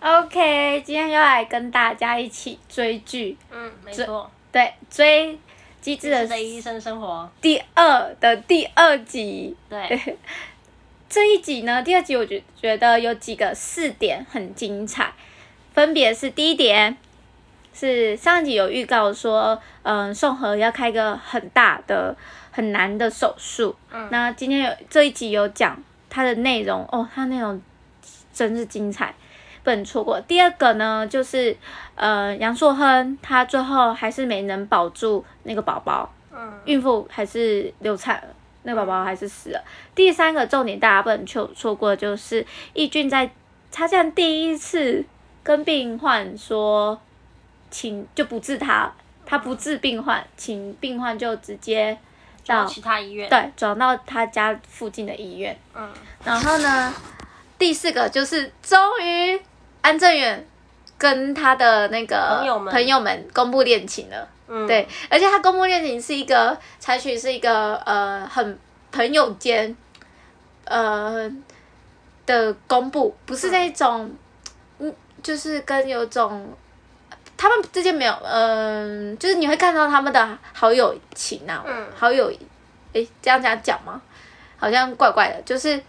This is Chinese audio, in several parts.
OK，今天又来跟大家一起追剧。嗯，没错。对，追《机智的医生生活》第二的第二集。对，这一集呢，第二集我觉觉得有几个四点很精彩，分别是第一点是上一集有预告说，嗯，宋河要开一个很大的、很难的手术。嗯，那今天有这一集有讲它的内容哦，它内容真是精彩。不能错过。第二个呢，就是呃，杨硕亨他最后还是没能保住那个宝宝，嗯，孕妇还是流产了，那个宝宝还是死了。第三个重点大家不能错错过，就是易俊在他这样第一次跟病患说，请就不治他，他不治病患，请病患就直接到其他医院，对，转到他家附近的医院，嗯，然后呢，第四个就是终于。安正元跟他的那个朋友们朋友们公布恋情了，嗯，对，而且他公布恋情是一个采取是一个呃很朋友间呃的公布，不是那种嗯，就是跟有种他们之间没有嗯、呃，就是你会看到他们的好友情啊，嗯，好友诶，这样这样讲吗？好像怪怪的，就是。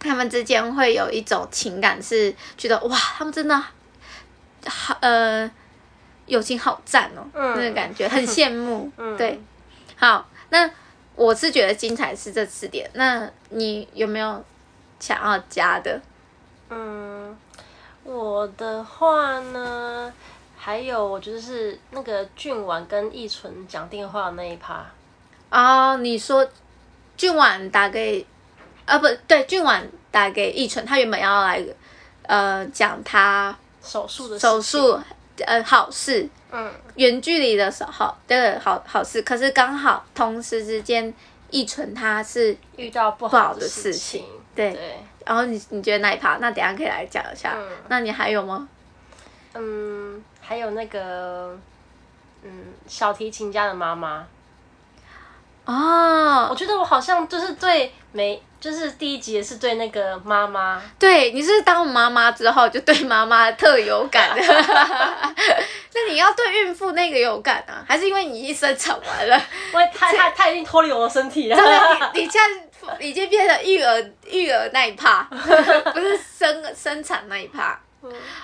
他们之间会有一种情感，是觉得哇，他们真的好呃，友情好赞哦，嗯、那种感觉 很羡慕。嗯、对，好，那我是觉得精彩是这四点，那你有没有想要加的？嗯，我的话呢，还有我觉得是那个俊婉跟易纯讲电话的那一趴。哦，你说俊婉打给。啊，不对，俊婉打给易纯，他原本要来，呃，讲他手术的手术，呃，好事，嗯，远距离的时候，对，好好事，可是刚好同时之间，易纯他是遇到不好的事情，对，对，然后你你觉得那一趴，那等下可以来讲一下，嗯，那你还有吗？嗯，还有那个，嗯，小提琴家的妈妈。哦，我觉得我好像就是对每就是第一集也是对那个妈妈，对，你是当妈妈之后就对妈妈特有感。的，那你要对孕妇那个有感啊？还是因为你一生产完了？因为他他他已经脱离我的身体了，你你现在已经变成育儿育儿那一趴，不是生生产那一趴。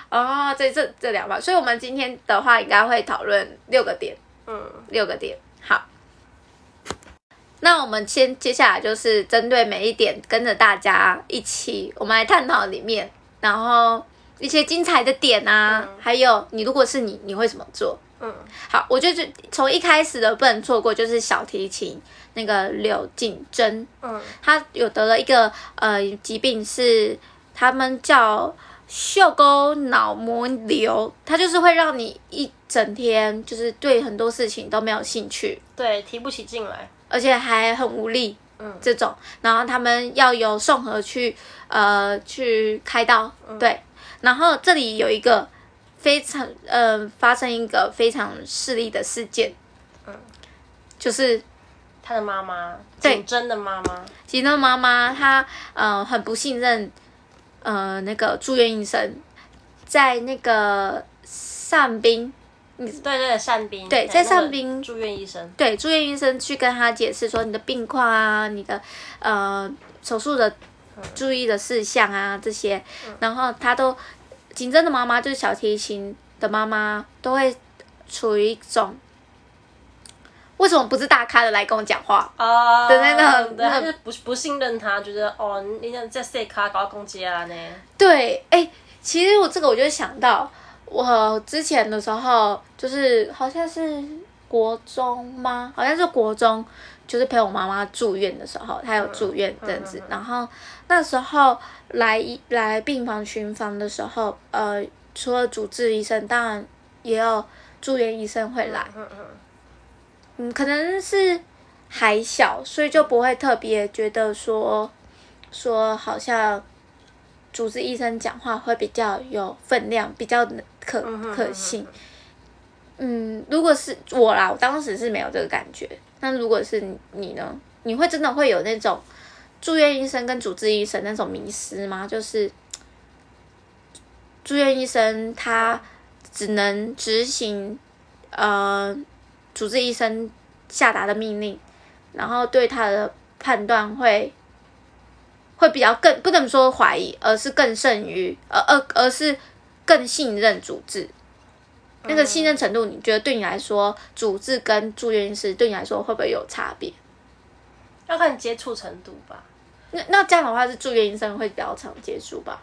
哦，这这这两趴，所以我们今天的话应该会讨论六个点，嗯，六个点，好。那我们先接下来就是针对每一点，跟着大家一起，我们来探讨里面，然后一些精彩的点啊，嗯、还有你如果是你，你会怎么做？嗯，好，我就从一开始的不能错过，就是小提琴那个柳景珍，嗯，他有得了一个呃疾病，是他们叫嗅沟脑膜瘤，它就是会让你一整天就是对很多事情都没有兴趣，对，提不起劲来。而且还很无力，嗯，这种，然后他们要由宋河去，呃，去开刀，嗯、对，然后这里有一个非常，呃，发生一个非常势利的事件，嗯，就是他的妈妈，对，景珍的妈妈，景珍妈妈，她呃很不信任，呃，那个住院医生，在那个上宾。对对对，善兵对，在善斌住院医生对住院医生去跟他解释说你的病况啊，你的呃手术的注意的事项啊这些，然后他都景珍的妈妈就是小提琴的妈妈都会处于一种为什么不是大咖的来跟我讲话啊的那种，他就不不信任他，觉得哦你这在细卡搞攻击啊呢？对，哎，其实我这个我就想到。我之前的时候，就是好像是国中吗？好像是国中，就是陪我妈妈住院的时候，她有住院这样子。然后那时候来来病房巡房的时候，呃，除了主治医生，当然也有住院医生会来。嗯，可能是还小，所以就不会特别觉得说说好像主治医生讲话会比较有分量，比较。可可信，嗯，如果是我啦，我当时是没有这个感觉。那如果是你呢？你会真的会有那种住院医生跟主治医生那种迷失吗？就是住院医生他只能执行呃主治医生下达的命令，然后对他的判断会会比较更不能说怀疑，而是更胜于而而而是更信任主治。那个信任程度，你觉得对你来说，主治跟住院医师对你来说会不会有差别？要看接触程度吧。那那这样的话，是住院医生会比较常接触吧？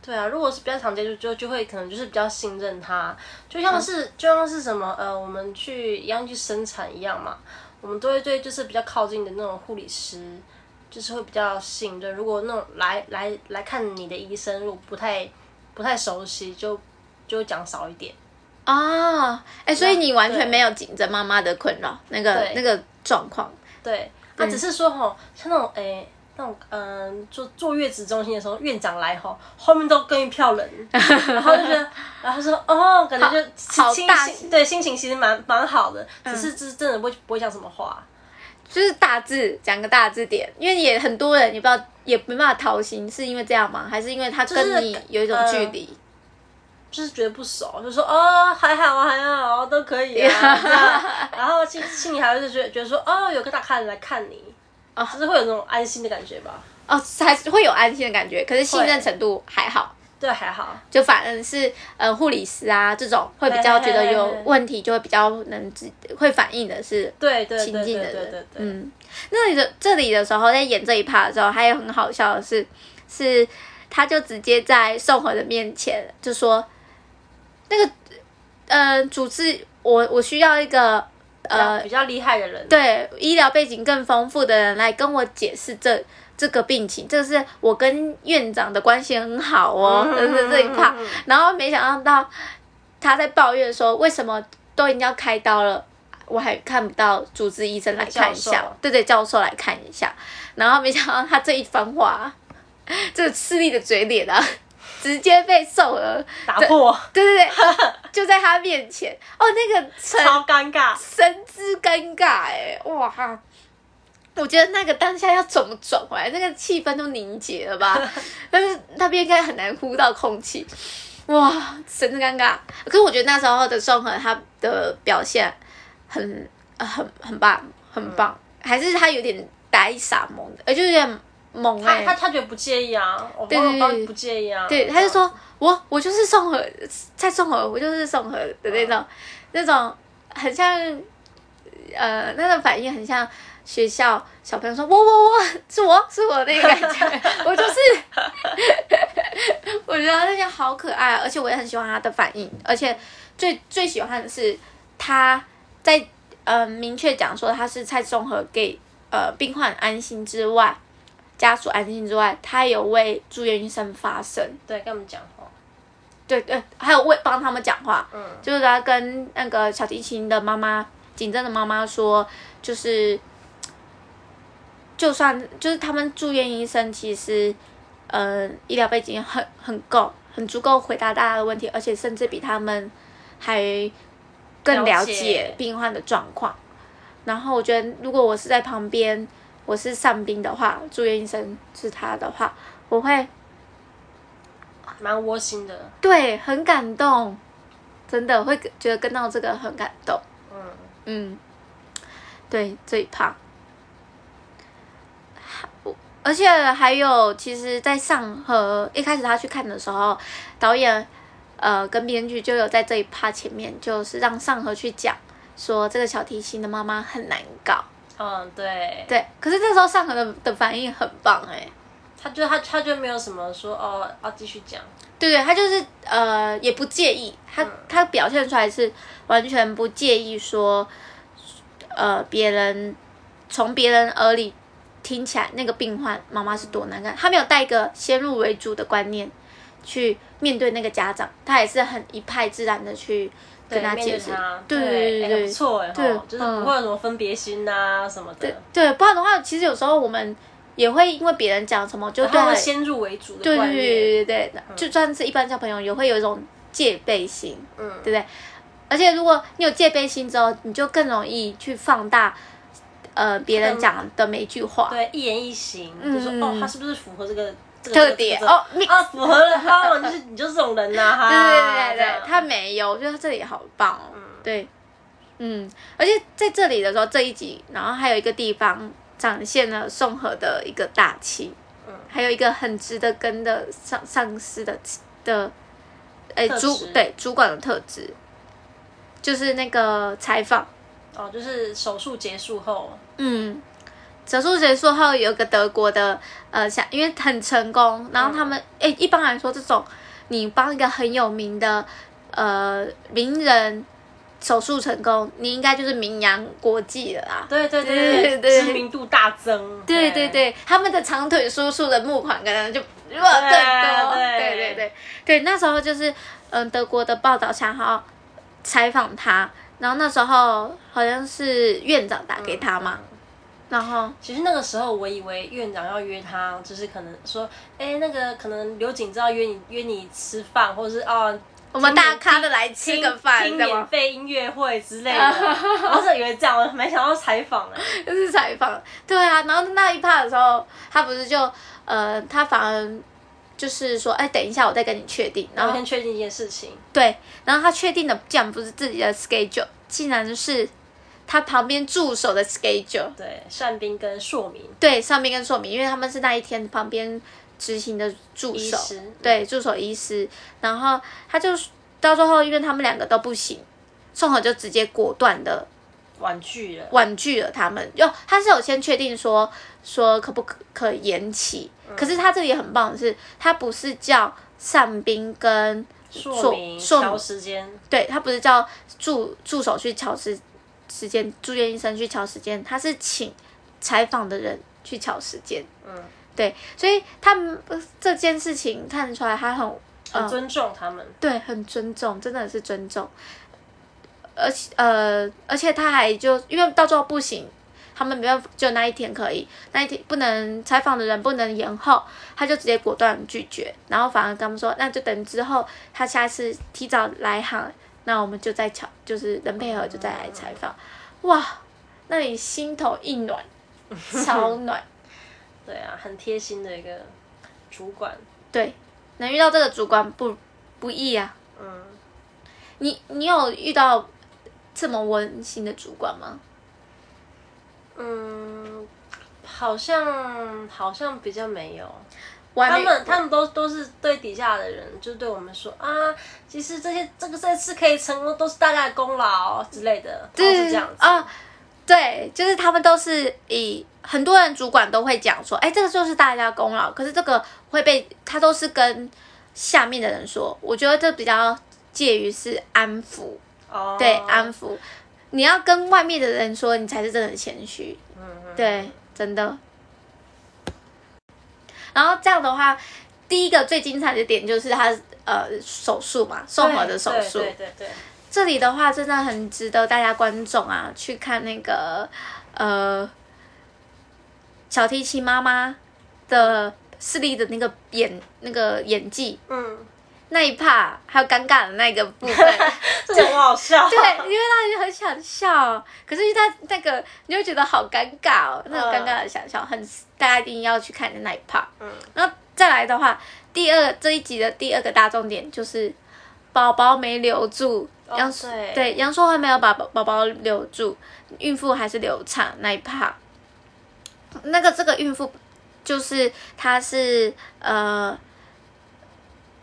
对啊，如果是比较常接触，就就会可能就是比较信任他，就像是、嗯、就像是什么呃，我们去一样去生产一样嘛，我们都会对就是比较靠近的那种护理师，就是会比较信任。如果那种来来来看你的医生，如果不太不太熟悉，就就讲少一点。啊，哎、欸，所以你完全没有紧着妈妈的困扰，那个那个状况。对，他只是说吼，像那种哎。欸那种嗯，坐坐月子中心的时候，院长来吼，后面都跟一票人，然后就觉得，然后说哦，感觉就好，好大，对，心情其实蛮蛮好的，只是就是真的不会不会讲什么话，就是大致讲个大致点，因为也很多人，也不知道也没办法掏心，是因为这样吗？还是因为他跟你有一种距离、就是呃，就是觉得不熟，就说哦还好啊还好啊都可以啊，然后心心里还是觉得觉得说哦有个大咖人来看你。哦，就是会有那种安心的感觉吧？哦，还是会有安心的感觉，可是信任程度还好。对，还好。就反而是呃护理师啊这种会比较觉得有问题，就会比较能自会反应的是对对亲近的人。对对对对。嗯，那里的这里的时候在演这一趴的时候，还有很好笑的是，是他就直接在宋和的面前就说，那个呃主治我我需要一个。呃，比较厉害的人，对医疗背景更丰富的人来跟我解释这这个病情，这是我跟院长的关系很好哦，就、嗯、是这一趴。然后没想到他在抱怨说，为什么都已经要开刀了，我还看不到主治医生来看一下，对对，教授来看一下。然后没想到他这一番话，这个势利的嘴脸啊。直接被宋儿打破，对对对，就在他面前哦，那个超尴尬，神之尴尬哎，哇哈！我觉得那个当下要怎么转回来，那个气氛都凝结了吧？但是那边应该很难呼到空气，哇，神之尴尬。可是我觉得那时候的宋河他的表现很很很棒，很棒，嗯、还是他有点呆傻萌的，而就有点。猛哎、欸，他他他觉得不介意啊，我爸爸不介意啊，对，他就说我我就是宋和在宋和，我就是宋和的那种、嗯、那种很像呃那种反应很像学校小朋友说我我我是我是我那个感觉，我就是，我觉得那些好可爱，而且我也很喜欢他的反应，而且最最喜欢的是他在呃明确讲说他是蔡宋和给呃病患安心之外。家属安心之外，他有为住院医生发声，对，跟我们讲话，对对，还有为帮他们讲话，嗯，就是他跟那个小提琴的妈妈，景正的妈妈说，就是，就算就是他们住院医生其实，呃，医疗背景很很够，很足够回答大家的问题，而且甚至比他们还更了解病患的状况。然后我觉得，如果我是在旁边。我是上宾的话，住院医生是他的话，我会蛮窝心的。对，很感动，真的会觉得跟到这个很感动。嗯嗯，对，这一趴。而且还有，其实，在上和一开始他去看的时候，导演呃跟编剧就有在这一趴前面，就是让上河去讲说这个小提琴的妈妈很难搞。嗯，对。对，可是这时候上河的的反应很棒哎，他就他他就没有什么说哦，要继续讲，对对，他就是呃也不介意，他、嗯、他表现出来是完全不介意说，呃别人从别人耳里听起来那个病患妈妈是多难看，她没有带一个先入为主的观念去面对那个家长，她也是很一派自然的去。跟他解释，对对对对，不错哎，对，就是不会有什么分别心呐什么的。对对，不然的话，其实有时候我们也会因为别人讲什么，就对先入为主的对对对对对，就算是一般小朋友，也会有一种戒备心，嗯，对不对？而且如果你有戒备心之后，你就更容易去放大，呃，别人讲的每一句话，对，一言一行，就说哦，他是不是符合这个特点哦，你啊，符合了哈，就是你就是这种人呐，哈，对对对对，他没有，我觉得他这里好棒哦，对，嗯，而且在这里的时候，这一集，然后还有一个地方展现了宋河的一个大气，嗯，还有一个很值得跟的上上司的的，哎，主对主管的特质，就是那个采访，哦，就是手术结束后，嗯。手术结束后，有个德国的，呃，想因为很成功，然后他们，哎、嗯，一般来说，这种你帮一个很有名的，呃，名人手术成功，你应该就是名扬国际了啦。对对对对，对对知名度大增。对对对，他们的长腿叔叔的募款可能就如果更多。对对对对，对，那时候就是，嗯、呃，德国的报道想要采访他，然后那时候好像是院长打给他嘛。嗯然后，其实那个时候，我以为院长要约他，就是可能说，哎，那个可能刘景知道约你约你吃饭，或者是哦，我们大咖的来吃个饭，听免费音乐会之类的。我是以为这样，我没想到采访了，就是采访。对啊，然后那一趴的时候，他不是就呃，他反而就是说，哎，等一下，我再跟你确定，然后先确定一件事情。对，然后他确定的竟然不是自己的 schedule，竟然是。他旁边助手的 schedule，对，善兵跟硕明，对，善兵跟硕明，因为他们是那一天旁边执行的助手，对，助手医师，然后他就到最后，因为他们两个都不行，宋河就直接果断的婉拒了，婉拒了他们。哟，他是有先确定说说可不可可延期，嗯、可是他这里很棒的是，他不是叫单兵跟硕明调时间，对，他不是叫助助手去调时。时间，住院医生去乔时间，他是请采访的人去乔时间。嗯，对，所以他们这件事情看得出来，他很很尊重他们。呃、对，很尊重，真的是尊重。而且呃，而且他还就因为到最后不行，他们没办法，就那一天可以，那一天不能采访的人不能延后，他就直接果断拒绝，然后反而跟他们说，那就等之后他下次提早来航。那我们就再巧，就是能配合就再来采访，哇，那你心头一暖，超暖，对啊，很贴心的一个主管，对，能遇到这个主管不不易啊，嗯，你你有遇到这么温馨的主管吗？嗯，好像好像比较没有。他们他们都都是对底下的人，就对我们说啊，其实这些这个这次可以成功，都是大家的功劳之类的，都是这样子啊。对，就是他们都是以很多人主管都会讲说，哎，这个就是大家的功劳。可是这个会被他都是跟下面的人说，我觉得这比较介于是安抚哦，对，安抚。你要跟外面的人说，你才是真的谦虚。嗯嗯，对，真的。然后这样的话，第一个最精彩的点就是他呃手术嘛，宋河的手术。对对对，对。这里的话真的很值得大家观众啊去看那个呃小提琴妈妈的视力的那个演那个演技。嗯。那一趴还有尴尬的那个部分，这很好笑。对，因为让人很想笑，可是他那个你会觉得好尴尬哦，那种尴尬的想笑，很大家一定要去看的那一趴。嗯，然后再来的话，第二这一集的第二个大重点就是宝宝没留住，杨对杨硕还没有把宝宝宝留住，孕妇还是流产那一趴。那个这个孕妇就是她是呃。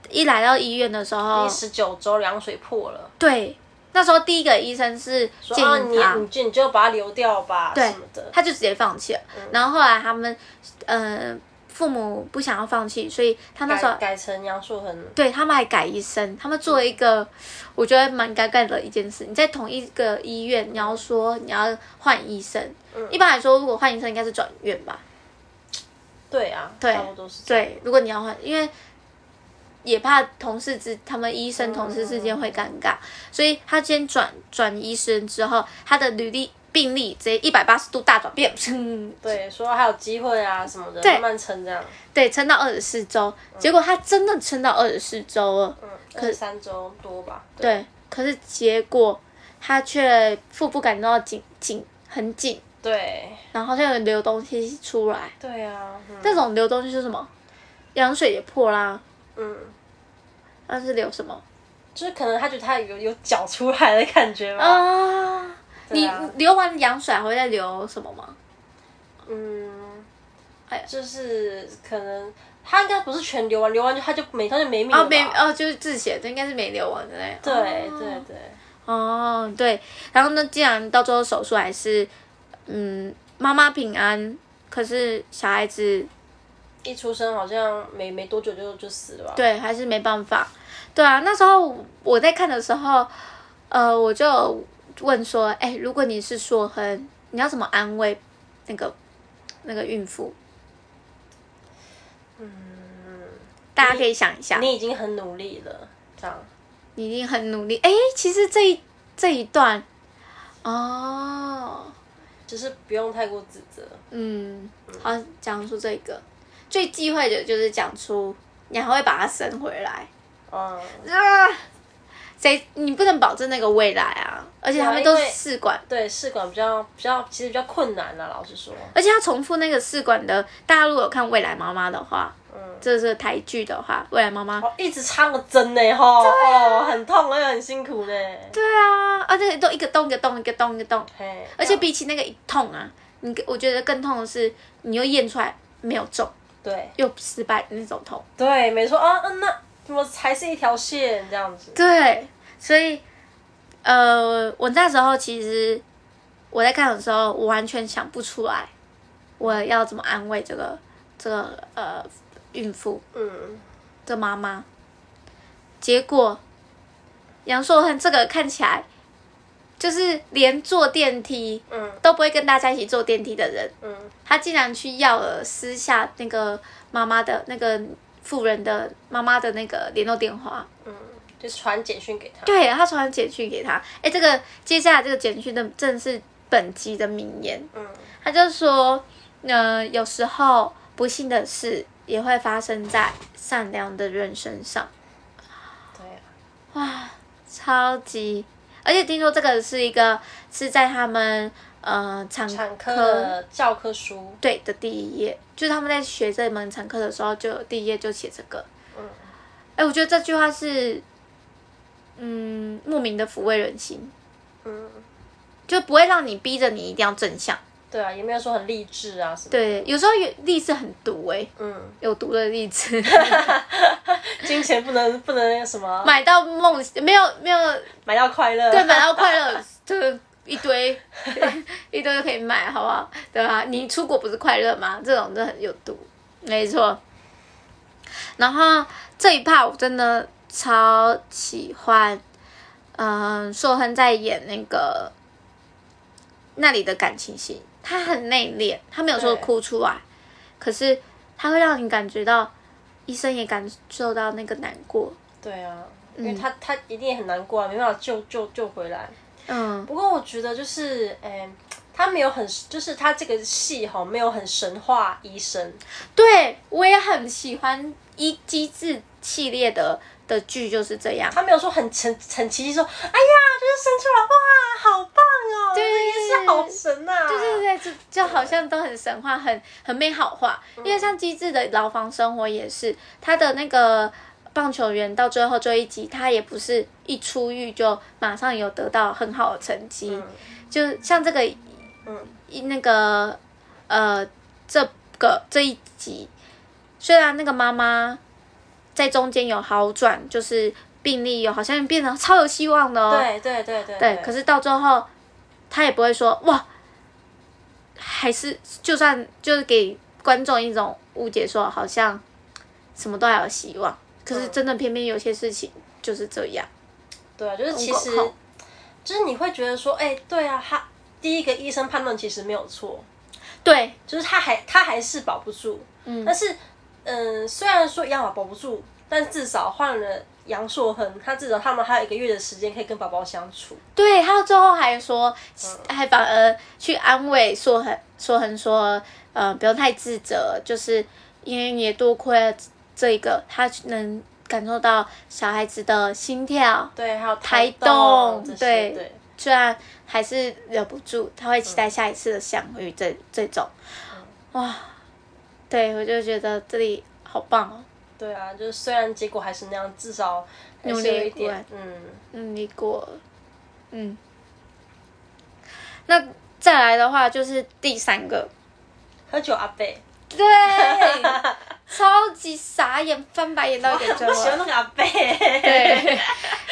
一来到医院的时候，第十九周羊水破了。对，那时候第一个医生是建议他，你你就把它流掉吧，对什么的，他就直接放弃了。嗯、然后后来他们，呃，父母不想要放弃，所以他那时候改，改成杨树恒。对他们还改医生，他们做了一个、嗯、我觉得蛮尴尬的一件事。你在同一个医院，你要说你要换医生，嗯、一般来说如果换医生应该是转院吧？对啊，对，差不多是对。如果你要换，因为。也怕同事之他们医生同事之间会尴尬，嗯、所以他先转转医生之后，他的履历病历直接一百八十度大转变。对，说还有机会啊什么的，慢慢撑这样。对，撑到二十四周，嗯、结果他真的撑到二十四周了。嗯，可是三周多吧。对，对，可是结果他却腹部感到紧紧很紧。对。然后好像有流东西出来。对啊。那、嗯、种流东西是什么？羊水也破啦。嗯，那是流什么？就是可能他觉得他有有脚出来的感觉吗？啊，啊你流完羊水还会再流什么吗？嗯，哎，就是可能他应该不是全流完，流完就他就没他就没命了。哦，没哦，就是自血，这应该是没流完的嘞。对对对。哦，对，然后呢，既然到最后手术还是，嗯，妈妈平安，可是小孩子一出生好像没没多久就就死了吧。对，还是没办法。对啊，那时候我在看的时候，呃，我就问说，哎，如果你是硕亨，你要怎么安慰那个那个孕妇？嗯，大家可以想一下。你已经很努力了，这样。你已经很努力。哎，其实这一这一段，哦，就是不用太过自责。嗯，好，讲出这个最忌讳的就是讲出你还会把它生回来。啊！谁？你不能保证那个未来啊！而且他们都是试管。对，试管比较比较，其实比较困难啊，老实说。而且要重复那个试管的，大家如果有看《未来妈妈》的话。这是台剧的话，未来妈妈一直插个针呢，哈，哦，很痛，而且很辛苦呢。对啊，而且都一个洞一个洞一个洞一个洞，而且比起那个一痛啊，你我觉得更痛的是，你又验出来没有中，对，又失败那种痛。对，没错啊，嗯，那怎么还是一条线这样子？对，所以，呃，我那时候其实我在看的时候，我完全想不出来我要怎么安慰这个这个呃。孕妇，嗯，的妈妈，结果杨硕亨这个看起来就是连坐电梯，嗯，都不会跟大家一起坐电梯的人，嗯，他竟然去要了私下那个妈妈的那个富人的妈妈的那个联络电话，嗯，就传简讯给他，对，他传简讯给他，哎，这个接下来这个简讯的正是本集的名言，嗯，他就说，呃，有时候不幸的事。也会发生在善良的人身上。对啊，哇，超级！而且听说这个是一个是在他们呃产科，产科教科书对的第一页，就是他们在学这门产科的时候，就第一页就写这个。嗯，哎，我觉得这句话是嗯莫名的抚慰人心。嗯，就不会让你逼着你一定要正向。对啊，也没有说很励志啊什么。对，有时候有励志很毒哎、欸，嗯，有毒的励志。金钱不能不能那个什么，买到梦没有没有买到快乐，对，买到快乐，这个一堆 一堆都可以买，好不好？对啊？你出国不是快乐吗？这种真的很有毒，没错。然后这一 part 我真的超喜欢，嗯、呃，硕亨在演那个那里的感情戏。他很内敛，他没有说哭出来，可是他会让你感觉到，医生也感受到那个难过。对啊，因为他他一定也很难过啊，没办法救救救回来。嗯，不过我觉得就是，哎，他没有很，就是他这个戏哈，没有很神话医生。对，我也很喜欢医机智系列的。的剧就是这样，他没有说很很很奇迹，说哎呀，就是生出来哇，好棒哦，对，也是好神呐、啊，对对对，就就好像都很神话，很很美好化。嗯、因为像机智的牢房生活也是，他的那个棒球员到最后这一集，他也不是一出狱就马上有得到很好的成绩，嗯、就像这个，嗯，那个呃，这个这一集，虽然那个妈妈。在中间有好转，就是病例有好像变得超有希望的哦。对对对对。对，可是到最后，他也不会说哇，还是就算就是给观众一种误解，说好像什么都还有希望。可是真的偏偏有些事情就是这样。对啊，就是其实，就是你会觉得说，哎，对啊，他第一个医生判断其实没有错。对，就是他还他还是保不住。嗯。但是。嗯，虽然说养宝保不住，但至少换了杨硕亨，他至少他们还有一个月的时间可以跟宝宝相处。对，他最后还说，嗯、还反而去安慰硕恒，硕恒说，呃，不用太自责，就是因为你也多亏了这个，他能感受到小孩子的心跳，对，还有胎动，对，对，虽然还是忍不住，他会期待下一次的相遇，这、嗯、这种，哇。对，我就觉得这里好棒哦。对啊，就是虽然结果还是那样，至少努力一点，嗯，努力过，嗯。那再来的话就是第三个，喝酒阿贝，对，超级傻眼，翻白眼到一点钟。我喜欢那个阿伯。对，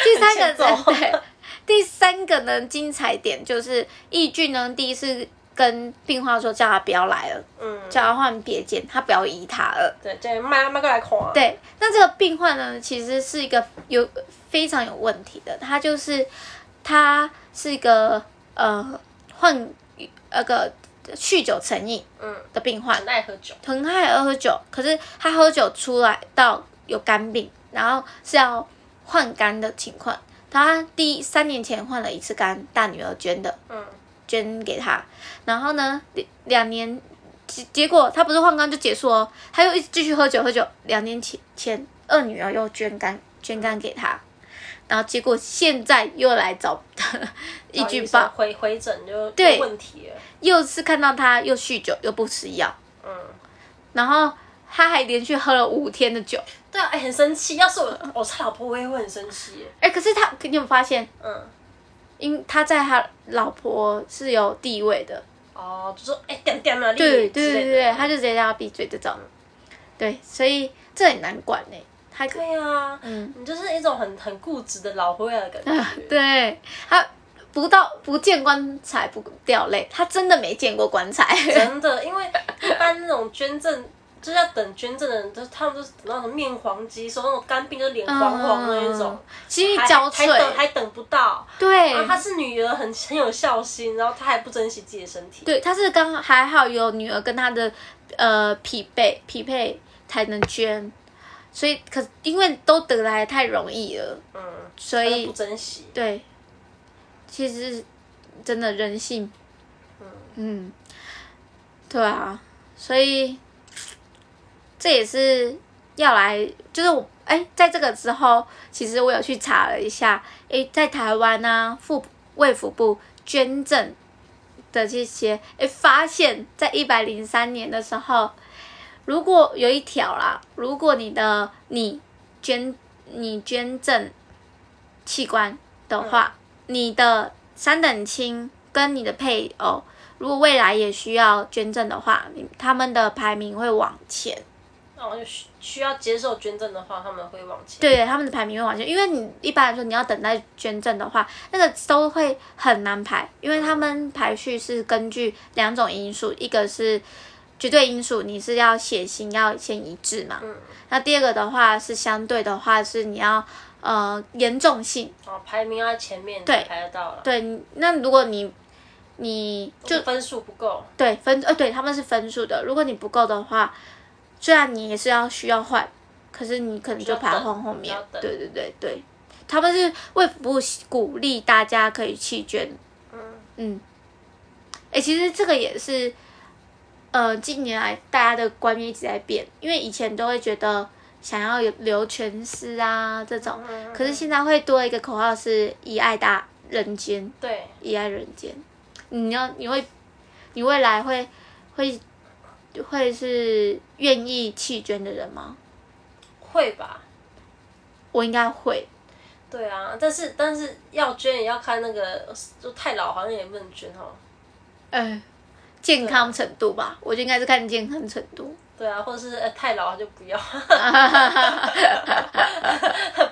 第三个 对，第三个呢，精彩点就是易俊呢第一次跟病患说叫他不要来了，嗯，叫他换别间，他不要依他了。对，这样麦麦过来看。对，那这个病患呢，其实是一个有非常有问题的，他就是他是一个呃。患那个酗酒成瘾嗯的病患，很爱喝酒，很爱喝酒。可是他喝酒出来到有肝病，然后是要换肝的情况。他第三年前换了一次肝，大女儿捐的，嗯，捐给他。然后呢，两年结结果他不是换肝就结束哦，他又一直继续喝酒喝酒。两年前前二女儿又捐肝捐肝给他。然后结果现在又来找他，一句话回回诊就对问题了，又是看到他又酗酒又不吃药，嗯，然后他还连续喝了五天的酒，对啊，哎，很生气。要是我我是老婆，我也会很生气。哎，可是他，你有发现？嗯，因他在他老婆是有地位的。哦，就说哎，点点嘛，对对对对，他就直接叫他闭嘴这种。对，所以这很难管呢。还可以啊，嗯，你就是一种很很固执的老灰的感觉。啊、对，他不到不见棺材不掉泪，他真的没见过棺材。真的，因为一般那种捐赠就是要等捐赠的人，都他们都是等那种面黄肌瘦，那种肝病就脸黄黄的那种，其实憔悴，还等还等不到。对，然后他是女儿很，很很有孝心，然后她还不珍惜自己的身体。对，她是刚还好有女儿跟她的呃匹配匹配才能捐。所以，可因为都得来太容易了，嗯，所以不珍惜。对，其实真的人性，嗯嗯，对啊，所以这也是要来，就是我哎，在这个之后，其实我有去查了一下，哎，在台湾呢，卫卫福部捐赠的这些，哎，发现在一百零三年的时候。如果有一条啦，如果你的你捐你捐赠器官的话，你的三等亲跟你的配偶，如果未来也需要捐赠的话，他们的排名会往前。哦，需需要接受捐赠的话，他们会往前。对，他们的排名会往前，因为你一般来说你要等待捐赠的话，那个都会很难排，因为他们排序是根据两种因素，一个是。绝对因素，你是要血型要先一致嘛？嗯。那第二个的话是相对的话是你要呃严重性。哦，排名要前面，对，排得到了。对，那如果你你就分数不够。对分呃对他们是分数的，如果你不够的话，虽然你也是要需要换，可是你可能就排后后面。对对对对，他们是为不鼓励大家可以弃捐。嗯嗯。哎、欸，其实这个也是。呃，近年来大家的观念一直在变，因为以前都会觉得想要有留全尸啊这种，嗯、可是现在会多一个口号是以爱大人间，对，以爱人间。你要你会，你未来会会会是愿意弃捐的人吗？会吧，我应该会。对啊，但是但是要捐也要看那个，就太老好像也不能捐哦。嗯。健康程度吧，我就应该是看健康程度。对啊，或者是、欸、太老就不要。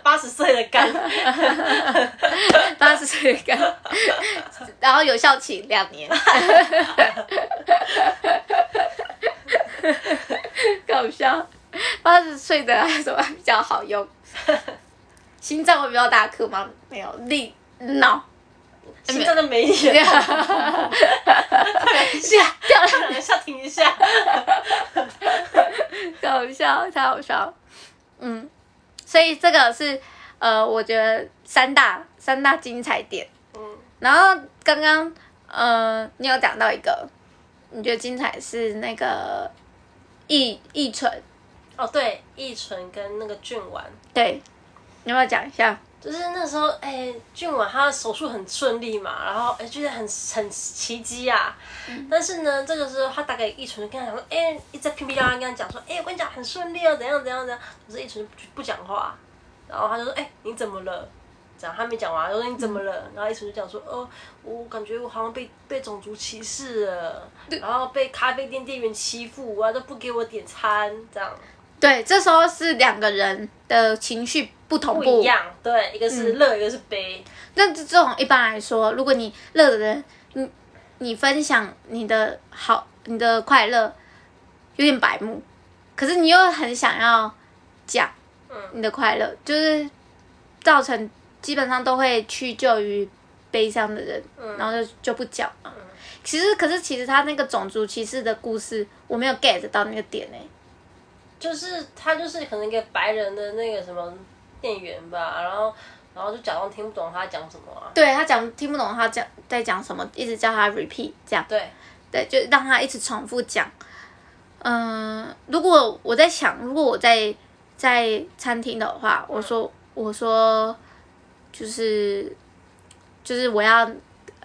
八十岁的肝，八十岁的肝，然后有效期两年。搞笑，八十岁的什么比较好用？心脏会比较大颗吗？没有，力脑。心脏的没力，掉下掉了两下，停 一下，搞笑，太好笑。嗯，所以这个是呃，我觉得三大三大精彩点。嗯，然后刚刚呃，你有讲到一个，你觉得精彩是那个易易纯？哦，对，易纯跟那个俊丸。对，你要不要讲一下？就是那时候，哎、欸，俊文他的手术很顺利嘛，然后哎，觉、欸、得很很奇迹啊。嗯、但是呢，这个时候他打给一纯，跟他讲说，哎、欸，一直在噼噼啪啪跟他讲说，哎、欸，我跟你讲很顺利哦，怎样怎样怎样。可是一纯不不讲话，然后他就说，哎、欸，你怎么了？这样他没讲完，他说你怎么了？嗯、然后一纯就讲说，哦，我感觉我好像被被种族歧视了，然后被咖啡店店员欺负啊，都不给我点餐，这样。对，这时候是两个人的情绪不同步，不一样。对，一个是乐，嗯、一个是悲。那这种一般来说，如果你乐的人，你你分享你的好，你的快乐，有点白目，可是你又很想要讲你的快乐，嗯、就是造成基本上都会屈就于悲伤的人，嗯、然后就就不讲了。嗯、其实，可是其实他那个种族歧视的故事，我没有 get 到那个点呢。就是他就是可能一个白人的那个什么店员吧，然后然后就假装听不懂他讲什么啊。对，他讲听不懂他讲在讲什么，一直叫他 repeat 这样。对对，就让他一直重复讲。嗯、呃，如果我在想，如果我在在餐厅的话，我说我说就是就是我要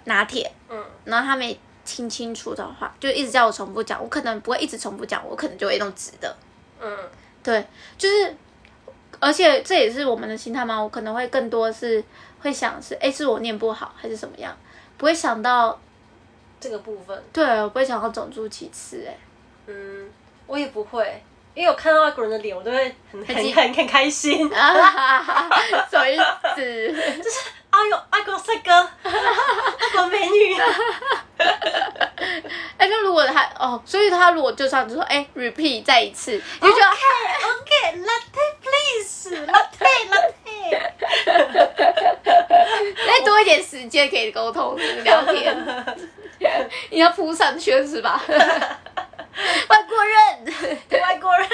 拿铁，嗯，然后他没听清楚的话，就一直叫我重复讲，我可能不会一直重复讲，我可能就会用直的。嗯，对，就是，而且这也是我们的心态嘛。我可能会更多是会想是，哎，是我念不好还是怎么样？不会想到这个部分。对，我不会想到种族歧视，哎，嗯，我也不会，因为我看到外国人的脸，我都会很很很很开心。啊哈哈，什么意思？就是哎呦，外国帅哥，外国美女。哎，那如果他哦，所以他如果就算就说哎，repeat 再一次，你就觉得 OK OK latte please latte latte，再多一点时间可以沟通聊天，你要铺上去是吧？外国人，外国人，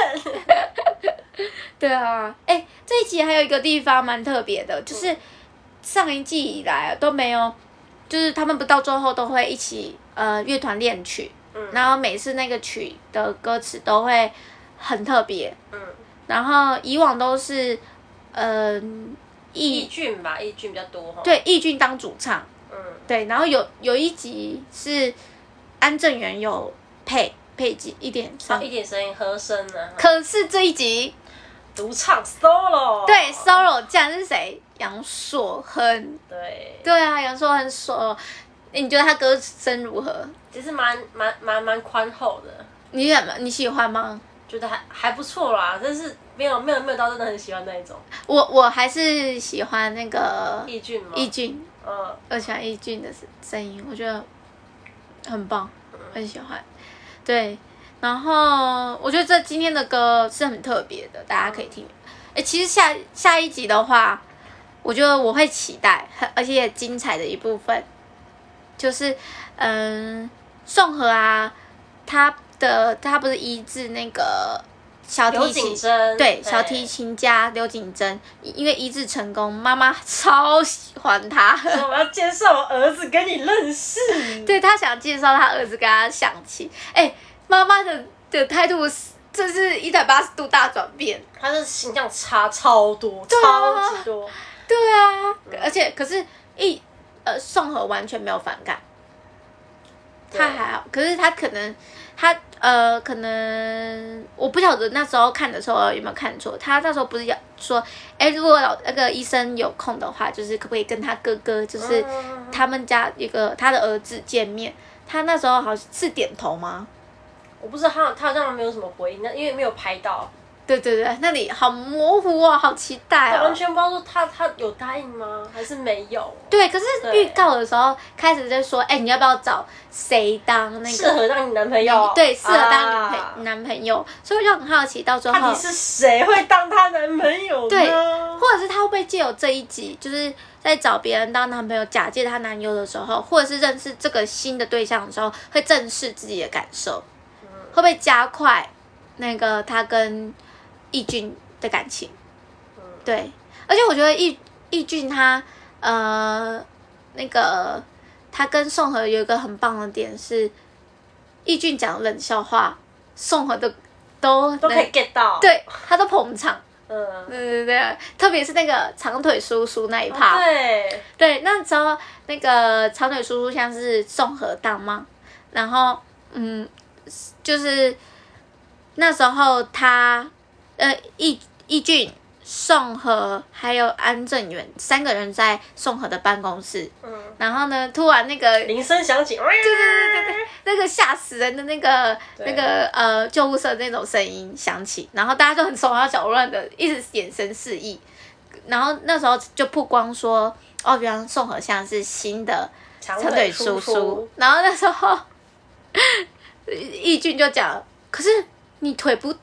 对啊，哎，这一集还有一个地方蛮特别的，就是上一季以来都没有。就是他们不到最后都会一起呃乐团练曲，嗯，然后每次那个曲的歌词都会很特别，嗯，然后以往都是呃易俊吧，易俊比较多哈，对，易俊当主唱，嗯，对，然后有有一集是安正元有配配几一点声，一点声音和声呢，可是这一集独唱 solo，对 solo，竟然是谁？杨硕亨，对对啊，杨硕亨说，你觉得他歌声如何？其实蛮蛮蛮蛮宽厚的。你怎么你喜欢吗？觉得还还不错啦，但是没有没有没有到真的很喜欢那一种。我我还是喜欢那个易俊吗？易俊，嗯，我喜欢易俊的声音，我觉得很棒，很喜欢。对，然后我觉得这今天的歌是很特别的，大家可以听。哎，其实下下一集的话。我觉得我会期待，而且也精彩的一部分，就是，嗯，宋和啊，他的他不是医治那个小提琴，对，小提琴家刘景珍，因为医治成功，妈妈超喜欢他。我要介绍我儿子跟你认识。对，他想介绍他儿子跟他相亲，哎，妈妈的的态度是，这是一百八十度大转变，他的形象差超多，超级多。对啊，嗯、而且可是一呃宋和完全没有反感，对。他还好，可是他可能他呃可能我不晓得那时候看的时候有没有看错，他那时候不是要说，哎，如果老那个医生有空的话，就是可不可以跟他哥哥，就是他们家一个他的儿子见面？他那时候好像是点头吗？我不知道他他好像没有什么回应，那因为没有拍到。对对对，那里好模糊哦，好期待哦！完全不知道说他他有答应吗？还是没有？对，可是预告的时候开始就说，哎，你要不要找谁当那个适合当你男朋友？对，适合当女朋男朋友，所以我就很好奇，到最后到底是谁会当他男朋友呢？对，或者是他会不会借由这一集，就是在找别人当男朋友，假借他男友的时候，或者是认识这个新的对象的时候，会正视自己的感受，会不会加快那个他跟？易俊的感情，对，而且我觉得易易俊他呃那个他跟宋和有一个很棒的点是，易俊讲冷笑话，宋和的都都可以 get 到，对他都捧场，嗯，对对对，特别是那个长腿叔叔那一趴，哦、对。对，那时候那个长腿叔叔像是宋和当吗？然后嗯，就是那时候他呃易易俊。宋和还有安正元三个人在宋和的办公室，嗯，然后呢，突然那个铃声响起，对对对对对，那个吓死人的那个那个呃救护车那种声音响起，然后大家就很手忙脚乱的，一直眼神示意，然后那时候就曝光说，哦，原来宋和像是新的长腿叔叔，然后那时候 易俊就讲，可是你腿不。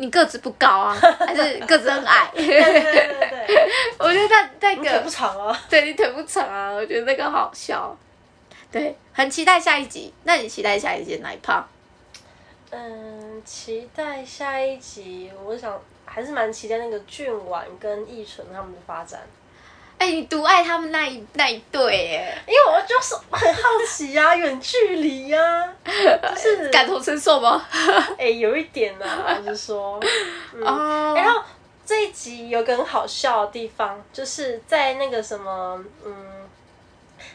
你个子不高啊，还是个子很矮？对对对对，我觉得那那个腿不长啊，对你腿不长啊，我觉得那个好笑。对，很期待下一集。那你期待下一集哪一趴？嗯，期待下一集，我想还是蛮期待那个俊婉跟易纯他们的发展。哎、欸，你独爱他们那一那一对耶，因为我就是很好奇呀、啊，远距离呀、啊，就是 感同身受吗？哎、欸，有一点呢、啊，就是说，嗯，哦、然后这一集有个很好笑的地方，就是在那个什么，嗯，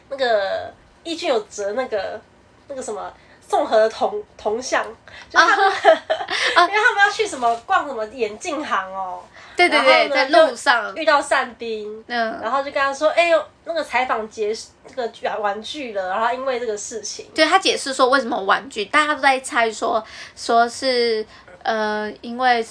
那个义俊有折那个那个什么。宋和的铜铜像，就是他们，因为他们要去什么逛什么眼镜行哦。对对对，在路上遇到善兵，嗯，然后就跟他说：“哎呦，那个采访结这个玩具了。”然后因为这个事情，对他解释说为什么玩具，大家都在猜说说是呃，因为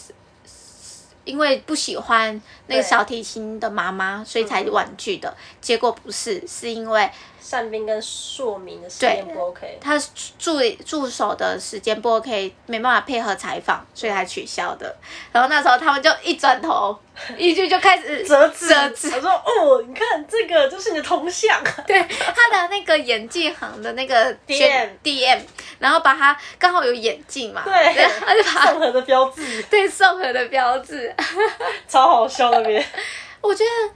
因为不喜欢那个小提琴的妈妈，所以才玩具的。结果不是，是因为。善兵跟硕明的时间不 OK，他助助手的时间不 OK，没办法配合采访，所以才取消的。然后那时候他们就一转头，一句就开始折纸，折纸。他说：“哦，你看这个就是你的铜像。”对，他的那个眼镜行的那个 DM DM，然后把他刚好有眼镜嘛，对，他就把宋和的标志，对，宋和的标志，超好笑那边。我觉得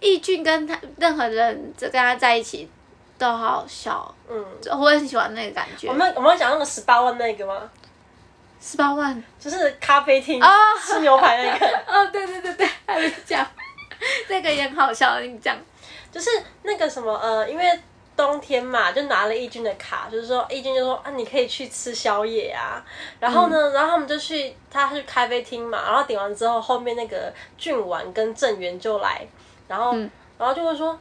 义俊跟他任何人就跟他在一起。都好好笑，嗯，我也很喜欢那个感觉。我们我们讲那个十八万那个吗？十八万就是咖啡厅啊，吃牛排那个。哦，对对对对，还没讲，那个也很好笑。你讲，就是那个什么呃，因为冬天嘛，就拿了义军的卡，就是说义军就说啊，你可以去吃宵夜啊。然后呢，嗯、然后他们就去他去咖啡厅嘛，然后点完之后，后面那个俊完跟郑源就来，然后、嗯、然后就会说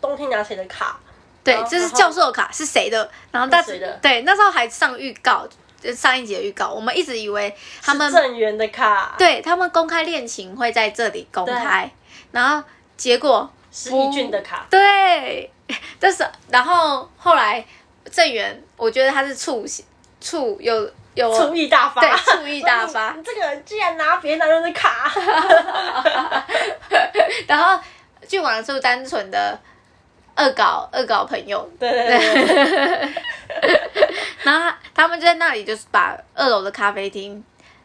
冬天拿谁的卡？对，这是教授卡是谁的？然后但是对，那时候还上预告，上一集的预告，我们一直以为他们正源的卡，对他们公开恋情会在这里公开，然后结果是一俊的卡，对，但是然后后来正源，我觉得他是醋醋有有醋意大发，对，醋意大发，这个人居然拿别男人的卡，然后俊王是单纯的。恶搞恶搞朋友，对对对，然后他们就在那里，就是把二楼的咖啡厅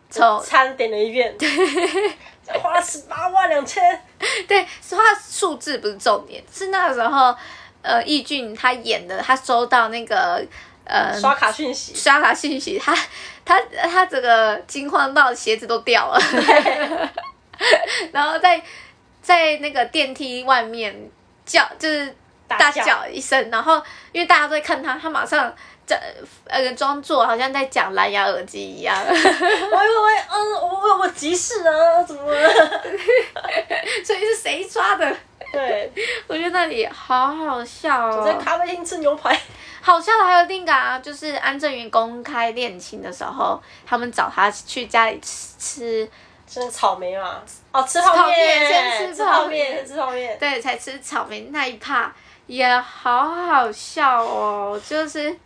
从餐点了一遍，对，花了十八万两千，对，花数字不是重点，是那个时候，呃，易俊他演的，他收到那个呃刷卡讯息，刷卡讯息，他他他整个惊慌到鞋子都掉了，然后在在那个电梯外面叫，就是。大叫一声，然后因为大家都在看他，他马上在呃装作好像在讲蓝牙耳机一样。喂喂喂，嗯，我我急事啊，怎么了？所以是谁抓的？对，我觉得那里好好笑哦。在咖啡厅吃牛排。好笑的还有另一个啊，就是安正元公开恋情的时候，他们找他去家里吃吃。吃草莓嘛？哦，吃泡面，先吃泡面，先吃泡面。对，才吃草莓那一趴。也好好笑哦，就是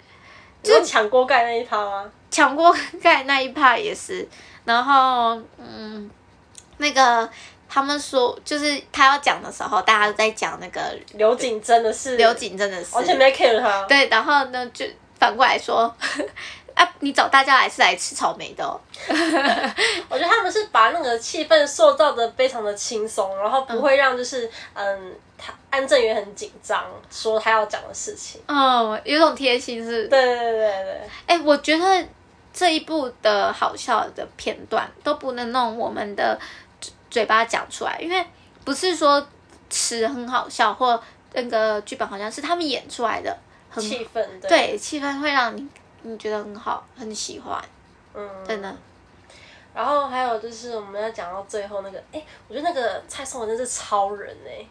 就抢锅盖那一趴吗？抢锅盖那一趴也是，然后嗯，那个他们说就是他要讲的时候，大家都在讲那个刘景真的是刘景真的是，完全没 care 他。对，然后呢就反过来说。啊！你找大家来是来吃草莓的哦。我觉得他们是把那个气氛塑造的非常的轻松，然后不会让就是嗯，他安正元很紧张，说他要讲的事情。嗯，有种贴心是。对对对对对。哎、欸，我觉得这一部的好笑的片段都不能弄我们的嘴巴讲出来，因为不是说词很好笑或那个剧本好像是他们演出来的，很气氛对，对，气氛会让你你觉得很好，很喜欢，嗯，真的。然后还有就是我们要讲到最后那个，哎，我觉得那个蔡松文真是超人哎，嗯、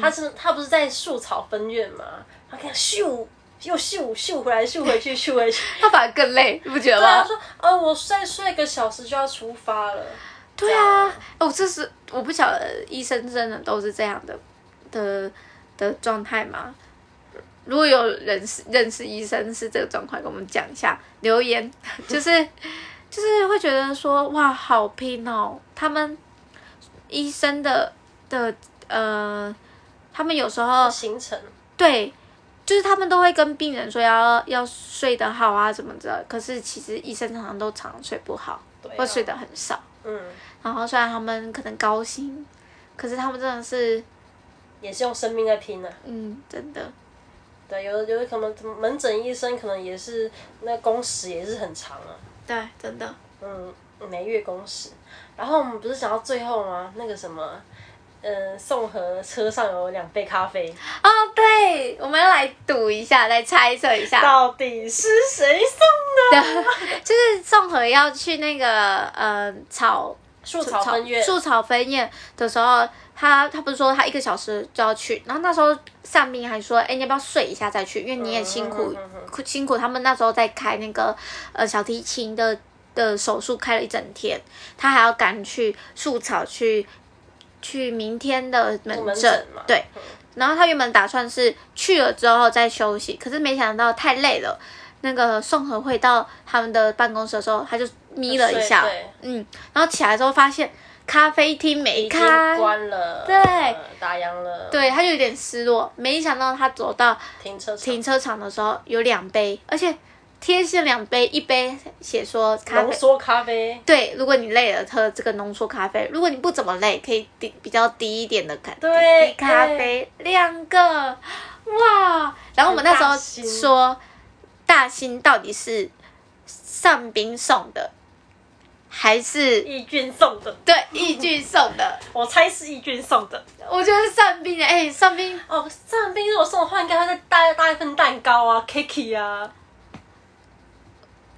他是他不是在树草分院吗？他看咻。又秀秀回来，秀回去，秀回去，他反而更累，你不觉得吗？对啊，他说，呃，我再睡一个小时就要出发了。对啊，哦，这是我不晓得医生真的都是这样的的的状态吗？如果有人是认识医生是这个状况，跟我们讲一下留言，就是就是会觉得说哇，好拼哦，他们医生的的呃，他们有时候行程对。就是他们都会跟病人说要要睡得好啊，怎么着？可是其实医生常常都常常睡不好，对啊、或睡得很少。嗯。然后虽然他们可能高薪，可是他们真的是也是用生命在拼呢、啊。嗯，真的。对，有的有的可能门诊医生可能也是那工时也是很长啊。对，真的。嗯，每月工时。然后我们不是讲到最后吗？那个什么。嗯，宋和车上有两杯咖啡哦，对，我们要来赌一下，来猜测一下，到底是谁送的？就是宋和要去那个呃草树草分院，树草分院的时候，他他不是说他一个小时就要去，然后那时候上兵还说，哎、欸，你要不要睡一下再去？因为你也辛苦、嗯、哼哼辛苦，他们那时候在开那个呃小提琴的的手术，开了一整天，他还要赶去树草去。去明天的门诊，对，然后他原本打算是去了之后再休息，可是没想到太累了。那个宋和回到他们的办公室的时候，他就眯了一下，嗯，然后起来之后发现咖啡厅没开，关了，对，打烊了，对，他就有点失落。没想到他走到停车停车场的时候有两杯，而且。贴心两杯，一杯写说咖啡，浓缩咖啡。对，如果你累了，喝这个浓缩咖啡；如果你不怎么累，可以低比较低一点的咖，对，低咖啡两个，哇！然后我们那时候说，大兴到底是上宾送的，还是义俊送的？对，义俊送的，我猜是义俊送的。我觉得是上宾的，哎，上宾哦，上宾如果送的话，应该会再带带一份蛋糕啊，cake 啊。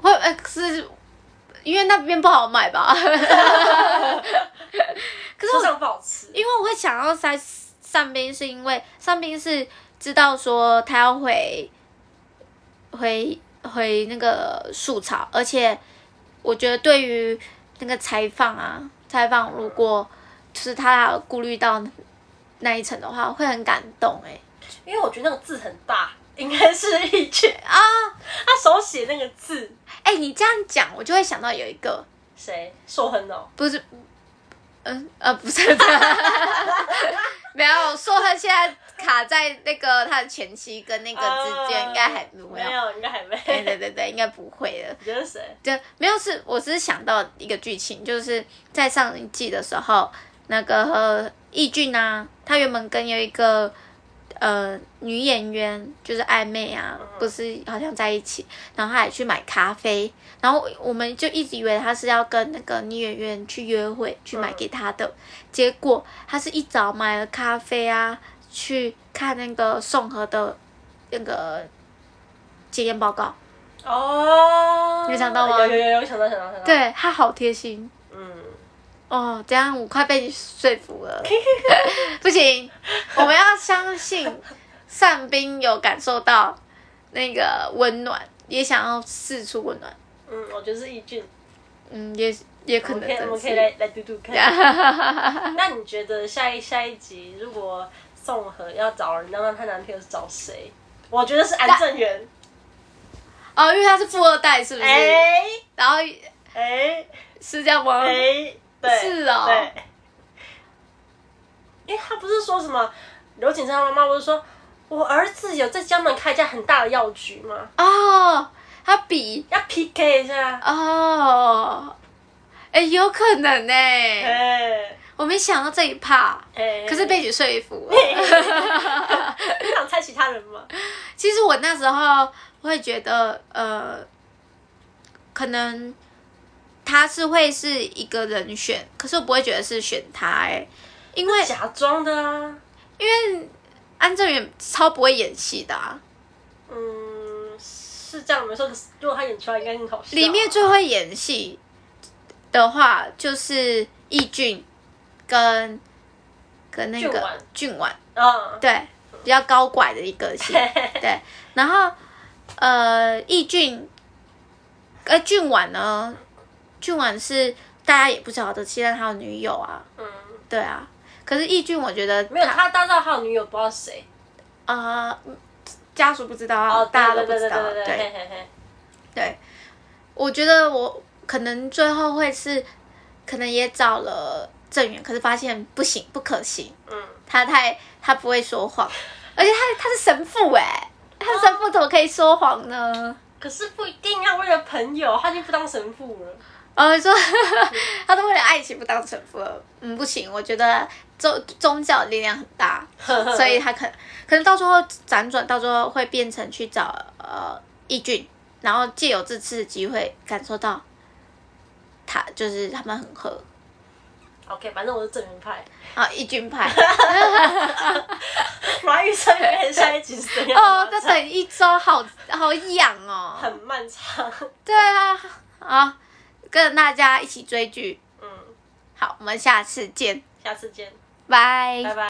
会，哎，是，因为那边不好买吧？可是我想不好吃，因为我会想要塞上边，是因为上边是知道说他要回回回那个树草，而且我觉得对于那个采访啊，采访如果就是他顾虑到那一层的话，会很感动哎，因为我觉得那个字很大。应该是义俊啊，他手写那个字。哎、欸，你这样讲，我就会想到有一个谁，硕亨哦，不是，嗯呃，不是，没有，硕亨现在卡在那个他的前妻跟那个之间，应该还没有，没有，应该还没。对对对对，应该不会的。你觉得谁？就没有是，我只是想到一个剧情，就是在上一季的时候，那个义俊啊，他原本跟有一个。呃，女演员就是暧昧啊，不是好像在一起，然后他还去买咖啡，然后我们就一直以为他是要跟那个女演员去约会，去买给他的，结果他是一早买了咖啡啊，去看那个宋和的那个检验报告。哦，有想到吗？有有有想到想到想到。对，他好贴心。哦，这样我快被你说服了。不行，我们要相信善兵有感受到那个温暖，也想要释出温暖。嗯，我觉得是一俊。嗯，也也可能。我们可以，我们可以来来读读看。那你觉得下一下一集如果宋和要找人，那她男朋友是找谁？我觉得是安正元。哦，因为他是富二代，是不是？哎、欸。然后，哎、欸，是这样吗？哎、欸。是哦，对，因为他不是说什么刘景生他妈妈不是说，我儿子有在江门开一家很大的药局吗？哦，他比要 PK 一下哦，哎，有可能呢，哎，我没想到这一趴，哎，可是被你说服了，你想猜其他人吗？其实我那时候会觉得，呃，可能。他是会是一个人选，可是我不会觉得是选他哎、欸，因为假装的啊，因为安正元超不会演戏的啊。嗯，是这样没错。如果他演出来，应该很好笑。里面最会演戏的话，就是易俊跟跟那个俊婉，嗯，对，比较高拐的一个戏，对。然后呃，易俊，呃，俊婉呢，俊婉是大家也不晓得，期待他有女友啊，嗯，对啊。可是易俊，我觉得没有，他大知道他有女友，不知道谁啊。呃家属不知道啊，大家都不知道。对，对，我觉得我可能最后会是，可能也找了郑源，可是发现不行，不可行。嗯，他太他不会说谎，而且他他是神父哎，他是神父怎么可以说谎呢？可是不一定要为了朋友，他已经不当神父了。呃，说 他都为了爱情不当神父了，嗯，不行，我觉得宗宗教力量很大，所以他可能可能到时候辗转，到时候会变成去找呃义俊，然后借由这次的机会感受到他就是他们很合。OK，反正我是正源派啊，义俊派。马玉生原下一集是怎样？哦，再等一周，好好痒哦，很漫长。对啊，啊。跟大家一起追剧，嗯，好，我们下次见，下次见，拜，拜拜。